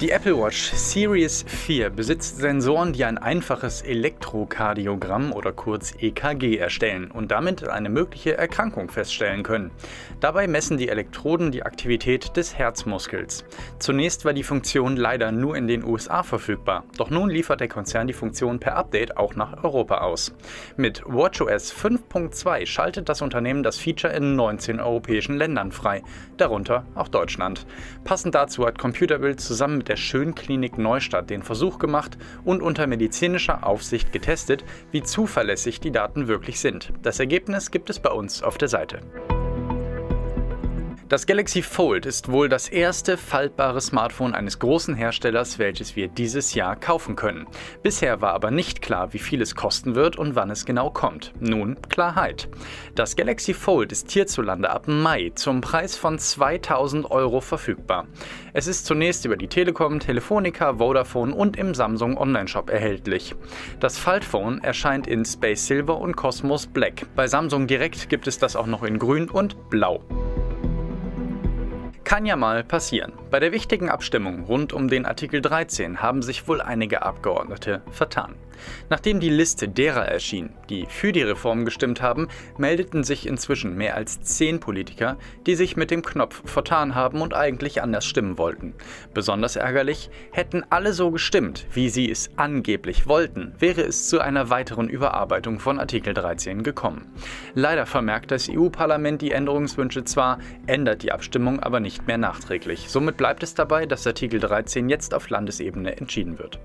Die Apple Watch Series 4 besitzt Sensoren, die ein einfaches Elektrokardiogramm oder kurz EKG erstellen und damit eine mögliche Erkrankung feststellen können. Dabei messen die Elektroden die Aktivität des Herzmuskels. Zunächst war die Funktion leider nur in den USA verfügbar, doch nun liefert der Konzern die Funktion per Update auch nach Europa aus. Mit WatchOS 5.2 schaltet das Unternehmen das Feature in 19 europäischen Ländern frei, darunter auch Deutschland. Passend dazu hat Computerbild zusammen mit der Schönklinik Neustadt den Versuch gemacht und unter medizinischer Aufsicht getestet, wie zuverlässig die Daten wirklich sind. Das Ergebnis gibt es bei uns auf der Seite. Das Galaxy Fold ist wohl das erste faltbare Smartphone eines großen Herstellers, welches wir dieses Jahr kaufen können. Bisher war aber nicht klar, wie viel es kosten wird und wann es genau kommt. Nun Klarheit. Das Galaxy Fold ist hierzulande ab Mai zum Preis von 2000 Euro verfügbar. Es ist zunächst über die Telekom, Telefonica, Vodafone und im Samsung Onlineshop erhältlich. Das Faltphone erscheint in Space Silver und Cosmos Black. Bei Samsung direkt gibt es das auch noch in Grün und Blau. Kann ja mal passieren. Bei der wichtigen Abstimmung rund um den Artikel 13 haben sich wohl einige Abgeordnete vertan. Nachdem die Liste derer erschien, die für die Reform gestimmt haben, meldeten sich inzwischen mehr als zehn Politiker, die sich mit dem Knopf vertan haben und eigentlich anders stimmen wollten. Besonders ärgerlich, hätten alle so gestimmt, wie sie es angeblich wollten, wäre es zu einer weiteren Überarbeitung von Artikel 13 gekommen. Leider vermerkt das EU-Parlament die Änderungswünsche zwar, ändert die Abstimmung aber nicht mehr nachträglich. Somit bleibt es dabei, dass Artikel 13 jetzt auf Landesebene entschieden wird.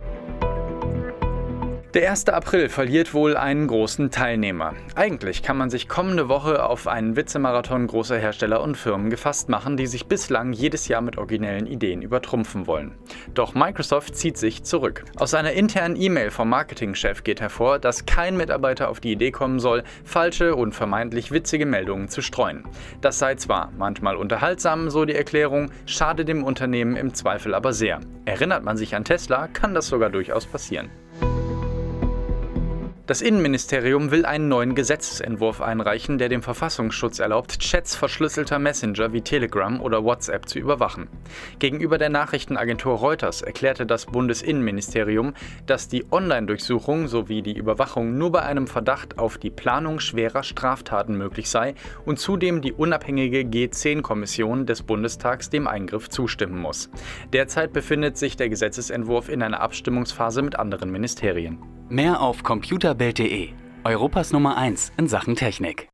Der 1. April verliert wohl einen großen Teilnehmer. Eigentlich kann man sich kommende Woche auf einen Witzemarathon großer Hersteller und Firmen gefasst machen, die sich bislang jedes Jahr mit originellen Ideen übertrumpfen wollen. Doch Microsoft zieht sich zurück. Aus einer internen E-Mail vom Marketingchef geht hervor, dass kein Mitarbeiter auf die Idee kommen soll, falsche und vermeintlich witzige Meldungen zu streuen. Das sei zwar manchmal unterhaltsam, so die Erklärung, schade dem Unternehmen im Zweifel aber sehr. Erinnert man sich an Tesla, kann das sogar durchaus passieren. Das Innenministerium will einen neuen Gesetzesentwurf einreichen, der dem Verfassungsschutz erlaubt, Chats verschlüsselter Messenger wie Telegram oder WhatsApp zu überwachen. Gegenüber der Nachrichtenagentur Reuters erklärte das Bundesinnenministerium, dass die Online-Durchsuchung sowie die Überwachung nur bei einem Verdacht auf die Planung schwerer Straftaten möglich sei und zudem die unabhängige G10-Kommission des Bundestags dem Eingriff zustimmen muss. Derzeit befindet sich der Gesetzesentwurf in einer Abstimmungsphase mit anderen Ministerien. Mehr auf computerbild.de, Europas Nummer 1 in Sachen Technik.